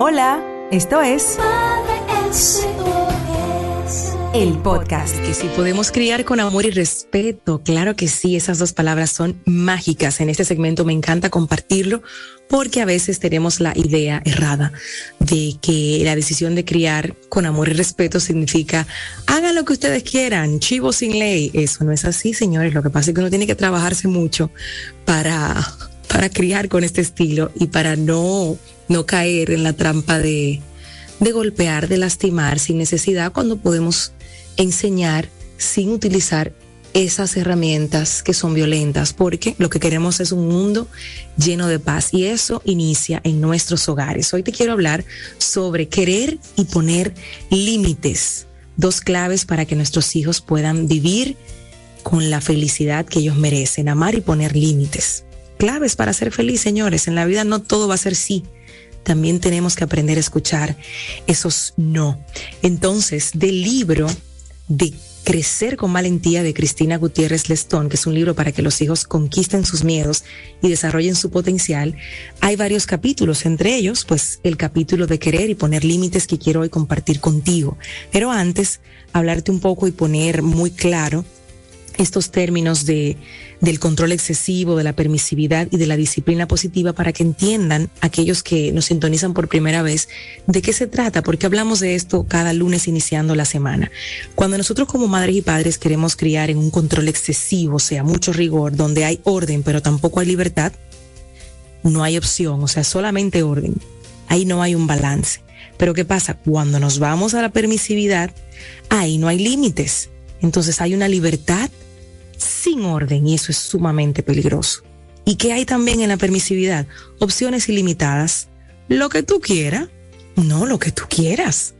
Hola, esto es el podcast. Que si podemos criar con amor y respeto, claro que sí, esas dos palabras son mágicas. En este segmento me encanta compartirlo porque a veces tenemos la idea errada de que la decisión de criar con amor y respeto significa hagan lo que ustedes quieran, chivo sin ley. Eso no es así, señores. Lo que pasa es que uno tiene que trabajarse mucho para, para criar con este estilo y para no no caer en la trampa de, de golpear, de lastimar sin necesidad cuando podemos enseñar sin utilizar esas herramientas que son violentas, porque lo que queremos es un mundo lleno de paz y eso inicia en nuestros hogares. Hoy te quiero hablar sobre querer y poner límites, dos claves para que nuestros hijos puedan vivir con la felicidad que ellos merecen, amar y poner límites. Claves para ser feliz, señores. En la vida no todo va a ser sí también tenemos que aprender a escuchar esos no. Entonces, del libro de Crecer con Valentía de Cristina Gutiérrez Lestón, que es un libro para que los hijos conquisten sus miedos y desarrollen su potencial, hay varios capítulos, entre ellos, pues el capítulo de querer y poner límites que quiero hoy compartir contigo. Pero antes, hablarte un poco y poner muy claro estos términos de, del control excesivo, de la permisividad y de la disciplina positiva para que entiendan aquellos que nos sintonizan por primera vez de qué se trata, porque hablamos de esto cada lunes iniciando la semana. Cuando nosotros como madres y padres queremos criar en un control excesivo, o sea, mucho rigor, donde hay orden pero tampoco hay libertad, no hay opción, o sea, solamente orden. Ahí no hay un balance. Pero ¿qué pasa? Cuando nos vamos a la permisividad, ahí no hay límites. Entonces hay una libertad sin orden y eso es sumamente peligroso. ¿Y qué hay también en la permisividad? Opciones ilimitadas. Lo que tú quieras, no lo que tú quieras.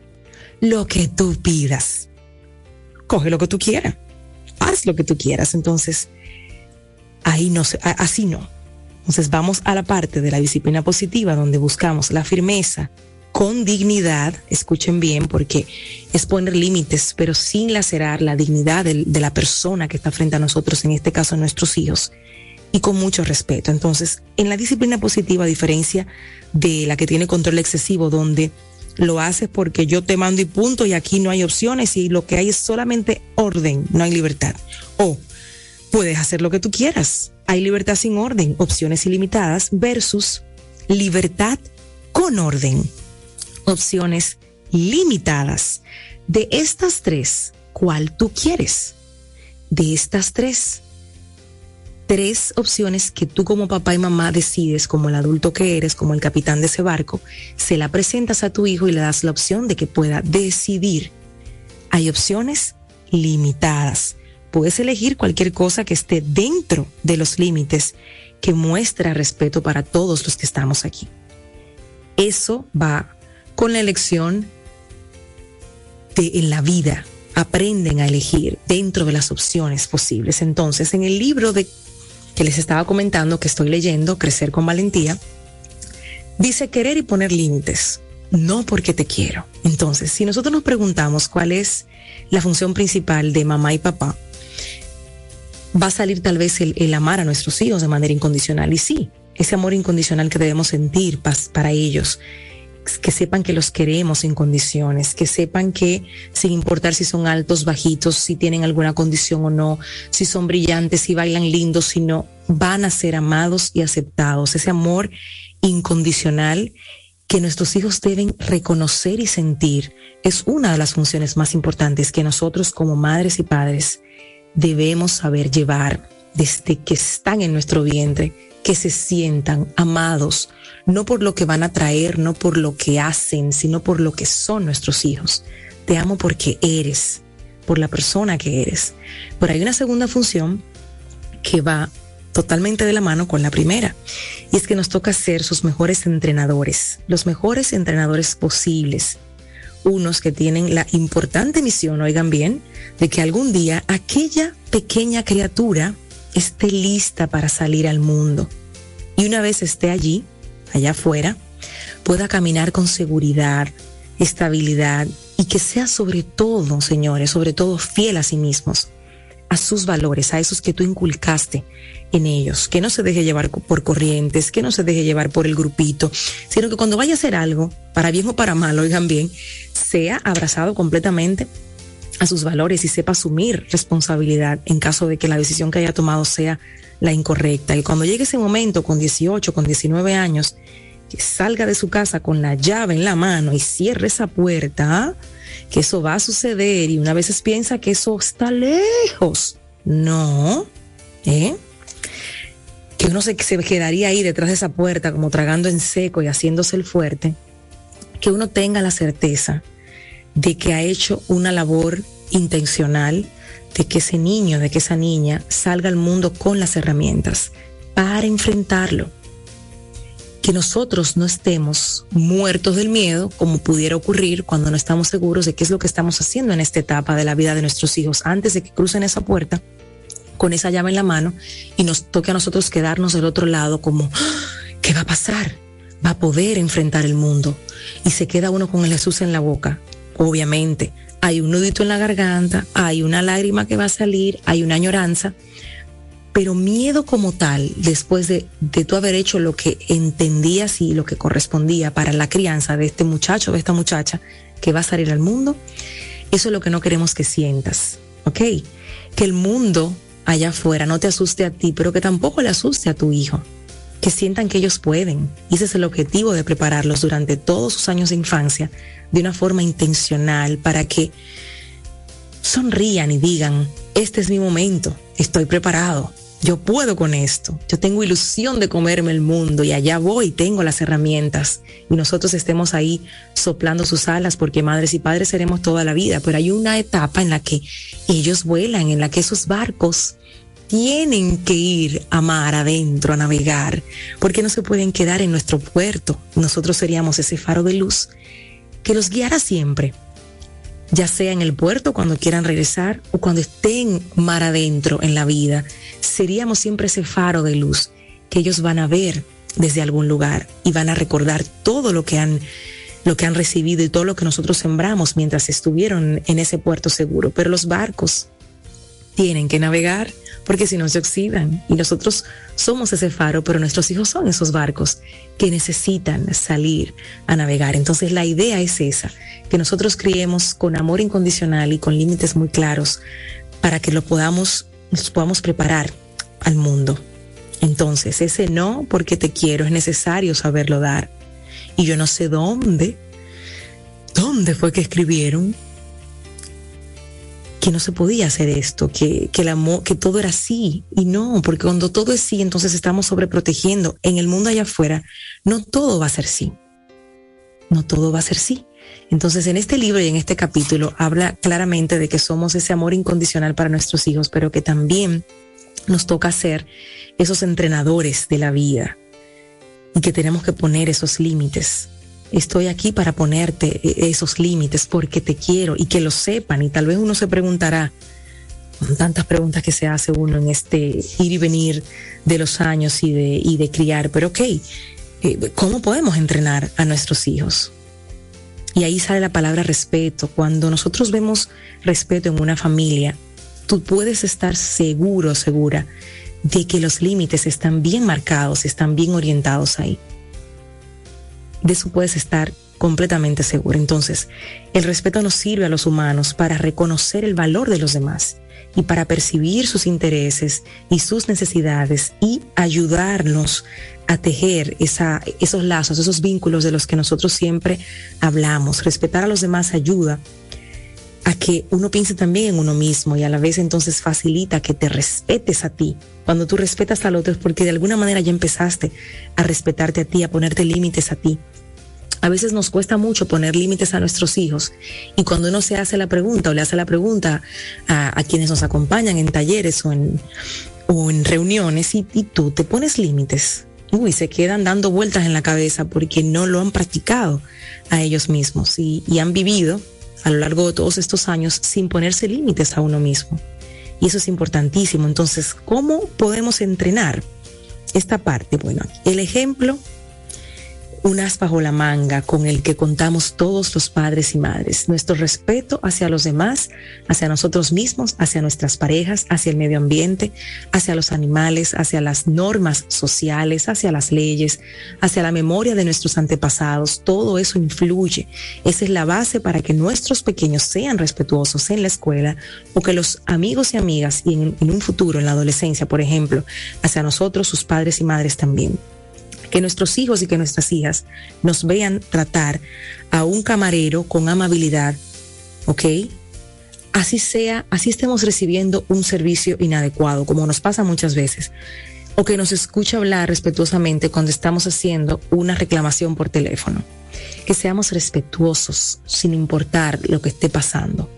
Lo que tú pidas. Coge lo que tú quieras. Haz lo que tú quieras. Entonces, ahí no, así no. Entonces vamos a la parte de la disciplina positiva donde buscamos la firmeza, con dignidad, escuchen bien, porque es poner límites, pero sin lacerar la dignidad de, la persona que está frente a nosotros, en este caso nuestros hijos, y con mucho respeto. Entonces, en la disciplina positiva, a diferencia de la que tiene control excesivo, donde lo haces porque yo te mando y punto y aquí no hay opciones y lo que hay es solamente orden, no hay libertad. O puedes hacer lo que tú quieras. Hay libertad sin orden, opciones ilimitadas versus libertad con orden opciones limitadas. De estas tres, ¿cuál tú quieres? De estas tres, tres opciones que tú como papá y mamá decides, como el adulto que eres, como el capitán de ese barco, se la presentas a tu hijo y le das la opción de que pueda decidir. Hay opciones limitadas. Puedes elegir cualquier cosa que esté dentro de los límites que muestra respeto para todos los que estamos aquí. Eso va con la elección de en la vida. Aprenden a elegir dentro de las opciones posibles. Entonces, en el libro de que les estaba comentando que estoy leyendo, Crecer con Valentía, dice querer y poner límites, no porque te quiero. Entonces, si nosotros nos preguntamos cuál es la función principal de mamá y papá, va a salir tal vez el, amar a nuestros hijos de manera incondicional. Y sí, ese amor incondicional que debemos sentir para ellos que sepan que los queremos sin condiciones, que sepan que sin importar si son altos, bajitos, si tienen alguna condición o no, si son brillantes, si bailan lindos, si no, van a ser amados y aceptados. Ese amor incondicional que nuestros hijos deben reconocer y sentir es una de las funciones más importantes que nosotros como madres y padres debemos saber llevar desde que están en nuestro vientre, que se sientan amados, no por lo que van a traer, no por lo que hacen, sino por lo que son nuestros hijos. Te amo porque eres, por la persona que eres. Pero hay una segunda función que va totalmente de la mano con la primera. Y es que nos toca ser sus mejores entrenadores, los mejores entrenadores posibles. Unos que tienen la importante misión, oigan bien, de que algún día aquella pequeña criatura esté lista para salir al mundo. Y una vez esté allí, allá afuera, pueda caminar con seguridad, estabilidad y que sea sobre todo, señores, sobre todo fiel a sí mismos. a sus valores, a esos que tú inculcaste en ellos, que no se deje llevar por corrientes, que no se deje llevar por el grupito, sino que cuando vaya a hacer algo, para bien o para mal, oigan bien, sea abrazado completamente a sus valores y sepa asumir responsabilidad en caso de que la decisión que haya tomado sea la incorrecta. Y cuando llegue ese momento, con 18, con 19 años, que salga de su casa con la llave en la mano y cierre esa puerta, que eso va a suceder y una vez piensa que eso está lejos. No, ¿eh? Que uno se, se quedaría ahí detrás de esa puerta como tragando en seco y haciéndose el fuerte. Que uno tenga la certeza de que ha hecho una labor intencional, de que ese niño, de que esa niña salga al mundo con las herramientas para enfrentarlo. Que nosotros no estemos muertos del miedo, como pudiera ocurrir cuando no estamos seguros de qué es lo que estamos haciendo en esta etapa de la vida de nuestros hijos antes de que crucen esa puerta con esa llave en la mano y nos toque a nosotros quedarnos del otro lado como, ¡Ah! ¿qué va a pasar? Va a poder enfrentar el mundo. Y se queda uno con el Jesús en la boca, obviamente. Hay un nudito en la garganta, hay una lágrima que va a salir, hay una añoranza, pero miedo como tal, después de, de tú haber hecho lo que entendías y lo que correspondía para la crianza de este muchacho, de esta muchacha que va a salir al mundo, eso es lo que no queremos que sientas, ¿ok? Que el mundo allá afuera no te asuste a ti, pero que tampoco le asuste a tu hijo que sientan que ellos pueden. Y ese es el objetivo de prepararlos durante todos sus años de infancia de una forma intencional para que sonrían y digan, este es mi momento, estoy preparado, yo puedo con esto, yo tengo ilusión de comerme el mundo y allá voy, tengo las herramientas y nosotros estemos ahí soplando sus alas porque madres y padres seremos toda la vida, pero hay una etapa en la que ellos vuelan, en la que esos barcos tienen que ir a mar adentro a navegar, porque no se pueden quedar en nuestro puerto. Nosotros seríamos ese faro de luz que los guiara siempre, ya sea en el puerto cuando quieran regresar o cuando estén mar adentro en la vida. Seríamos siempre ese faro de luz que ellos van a ver desde algún lugar y van a recordar todo lo que han lo que han recibido y todo lo que nosotros sembramos mientras estuvieron en ese puerto seguro. Pero los barcos tienen que navegar porque si no se oxidan. Y nosotros somos ese faro, pero nuestros hijos son esos barcos que necesitan salir a navegar. Entonces la idea es esa, que nosotros criemos con amor incondicional y con límites muy claros para que lo podamos, nos podamos preparar al mundo. Entonces, ese no porque te quiero es necesario saberlo dar. Y yo no sé dónde, dónde fue que escribieron que no se podía hacer esto, que, que el amor, que todo era así. Y no, porque cuando todo es sí, entonces estamos sobreprotegiendo. En el mundo allá afuera, no todo va a ser sí. No todo va a ser sí. Entonces, en este libro y en este capítulo habla claramente de que somos ese amor incondicional para nuestros hijos, pero que también nos toca ser esos entrenadores de la vida y que tenemos que poner esos límites estoy aquí para ponerte e-, esos límites porque te quiero y que lo sepan. Y tal vez uno se preguntará, tantas preguntas que se hace uno en este ir y venir de los años y de, y de criar, pero ok, eh, ¿cómo podemos entrenar a nuestros hijos? Y ahí sale la palabra respeto. Cuando nosotros vemos respeto en una familia, tú puedes estar seguro, segura, de que los límites están bien marcados, están bien orientados ahí de eso puedes estar completamente seguro. Entonces, el respeto nos sirve a los humanos para reconocer el valor de los demás y para percibir sus intereses y sus necesidades y ayudarnos a tejer esa, esos lazos, esos vínculos de los que nosotros siempre hablamos. Respetar a los demás ayuda que uno piense también en uno mismo y a la vez entonces facilita que te respetes a ti. Cuando tú respetas al otro es porque de alguna manera ya empezaste a respetarte a ti, a ponerte límites a ti. A veces nos cuesta mucho poner límites a nuestros hijos y cuando uno se hace la pregunta o le hace la pregunta a, quienes nos acompañan en talleres o en, o en reuniones y, tú te pones límites, uy, se quedan dando vueltas en la cabeza porque no lo han practicado a ellos mismos y han vivido a lo largo de todos estos años sin ponerse límites a uno mismo. Y eso es importantísimo. Entonces, ¿cómo podemos entrenar esta parte? Bueno, el ejemplo un as bajo la manga con el que contamos todos los padres y madres. Nuestro respeto hacia los demás, hacia nosotros mismos, hacia nuestras parejas, hacia el medio ambiente, hacia los animales, hacia las normas sociales, hacia las leyes, hacia la memoria de nuestros antepasados. Todo eso influye. Esa es la base para que nuestros pequeños sean respetuosos en la escuela o que los amigos y amigas y en, en un futuro, en la adolescencia, por ejemplo, hacia nosotros, sus padres y madres también que nuestros hijos y que nuestras hijas nos vean tratar a un camarero con amabilidad, ¿ok? Así sea, así estemos recibiendo un servicio inadecuado, como nos pasa muchas veces, o que nos escuche hablar respetuosamente cuando estamos haciendo una reclamación por teléfono. Que seamos respetuosos sin importar lo que esté pasando.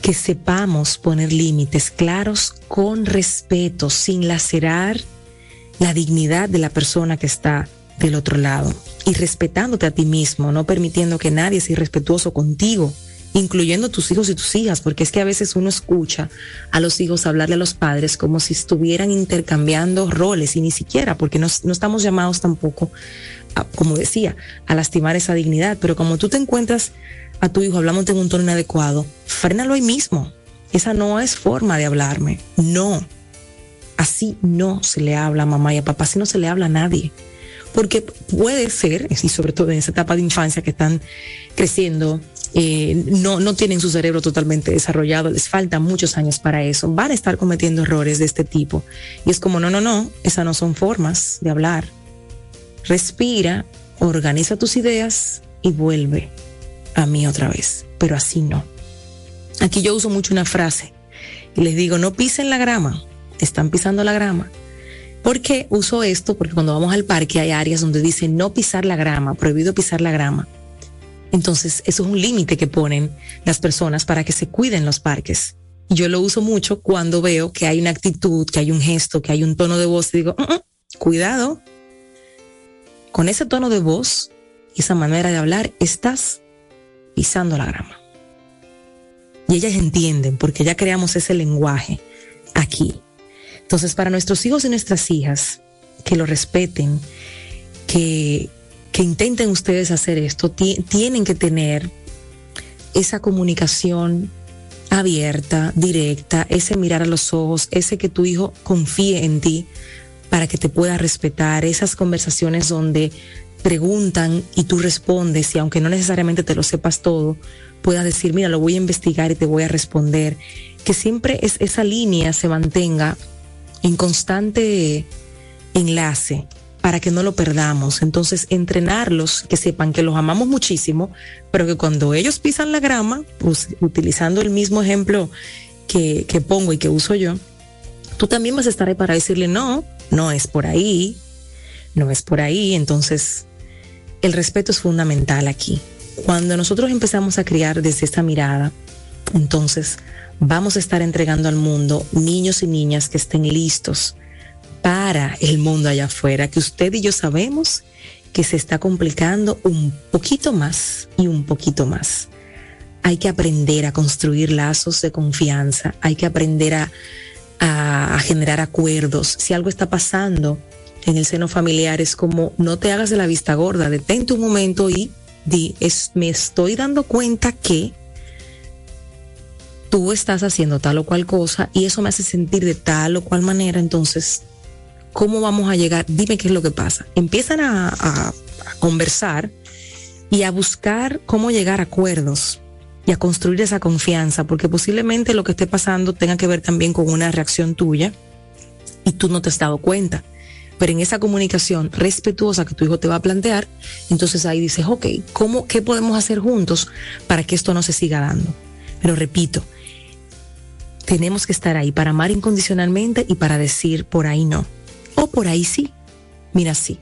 Que sepamos poner límites claros con respeto, sin lacerar la dignidad de la persona que está del otro lado y respetándote a ti mismo, no permitiendo que nadie sea irrespetuoso contigo, incluyendo tus hijos y tus hijas, porque es que a veces uno escucha a los hijos hablarle a los padres como si estuvieran intercambiando roles y ni siquiera, porque no, no estamos llamados tampoco, como decía, a lastimar esa dignidad, pero como tú te encuentras a tu hijo hablándote en un tono inadecuado, frénalo ahí mismo. Esa no es forma de hablarme, no Así no se le habla a mamá y a papá, así no se le habla a nadie. Porque puede ser, y sobre todo en esa etapa de infancia que están creciendo, eh, no, no tienen su cerebro totalmente desarrollado, les faltan muchos años para eso, van a estar cometiendo errores de este tipo. Y es como, no, no, no, esas no son formas de hablar. Respira, organiza tus ideas y vuelve a mí otra vez, pero así no. Aquí yo uso mucho una frase y les digo, no pisen la grama, están pisando la grama. ¿Por qué uso esto? Porque cuando vamos al parque hay áreas donde dice no pisar la grama, prohibido pisar la grama. Entonces, eso es un límite que ponen las personas para que se cuiden los parques. Yo lo uso mucho cuando veo que hay una actitud, que hay un gesto, que hay un tono de voz y digo, mm, mm, cuidado, con ese tono de voz y esa manera de hablar, estás pisando la grama. Y ellas entienden porque ya creamos ese lenguaje aquí. Entonces, para nuestros hijos y nuestras hijas, que lo respeten, que, intenten ustedes hacer esto, tienen que tener esa comunicación abierta, directa, ese mirar a los ojos, ese que tu hijo confíe en ti para que te pueda respetar, esas conversaciones donde preguntan y tú respondes y aunque no necesariamente te lo sepas todo, puedas decir, mira, lo voy a investigar y te voy a responder, que siempre es, esa línea se mantenga en constante enlace para que no lo perdamos. Entonces, entrenarlos, que sepan que los amamos muchísimo, pero que cuando ellos pisan la grama, pues, utilizando el mismo ejemplo que, que pongo y que uso yo, tú también vas a estar ahí para decirle, no, no es por ahí, no es por ahí. Entonces, el respeto es fundamental aquí. Cuando nosotros empezamos a criar desde esta mirada, entonces vamos a estar entregando al mundo niños y niñas que estén listos para el mundo allá afuera, que usted y yo sabemos que se está complicando un poquito más y un poquito más. Hay que aprender a construir lazos de confianza, hay que aprender a, a, generar acuerdos. Si algo está pasando en el seno familiar, es como no te hagas de la vista gorda, detente un momento y di, es, me estoy dando cuenta que tú estás haciendo tal o cual cosa y eso me hace sentir de tal o cual manera, entonces, ¿cómo vamos a llegar? Dime qué es lo que pasa. Empiezan a, conversar y a buscar cómo llegar a acuerdos y a construir esa confianza, porque posiblemente lo que esté pasando tenga que ver también con una reacción tuya y tú no te has dado cuenta. Pero en esa comunicación respetuosa que tu hijo te va a plantear, entonces ahí dices, ok, ¿cómo, ¿qué podemos hacer juntos para que esto no se siga dando? Pero repito, tenemos que estar ahí para amar incondicionalmente y para decir por ahí no. O por ahí sí. Mira, sí.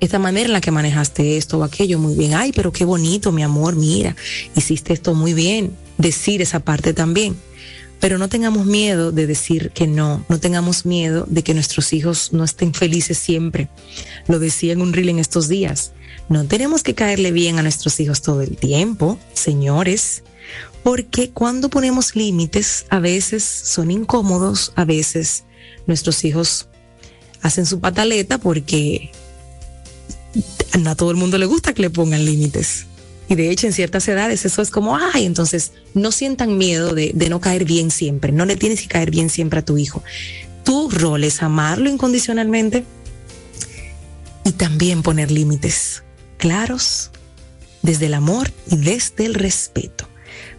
Esta manera en la que manejaste esto o aquello, muy bien. Ay, pero qué bonito, mi amor, mira, hiciste esto muy bien. Decir esa parte también. Pero no tengamos miedo de decir que no, no tengamos miedo de que nuestros hijos no estén felices siempre. Lo decía en un reel en estos días. No tenemos que caerle bien a nuestros hijos todo el tiempo, señores porque cuando ponemos límites a veces son incómodos, a veces nuestros hijos hacen su pataleta porque no a todo el mundo le gusta que le pongan límites. Y de hecho, en ciertas edades eso es como, ay, entonces no sientan miedo de, de, no caer bien siempre. No le tienes que caer bien siempre a tu hijo. Tu rol es amarlo incondicionalmente y también poner límites claros desde el amor y desde el respeto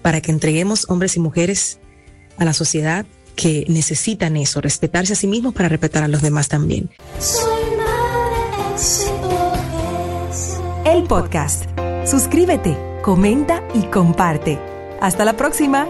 para que entreguemos hombres y mujeres a la sociedad que necesitan eso, respetarse a sí mismos para respetar a los demás también. El podcast. Suscríbete, comenta y comparte. Hasta la próxima.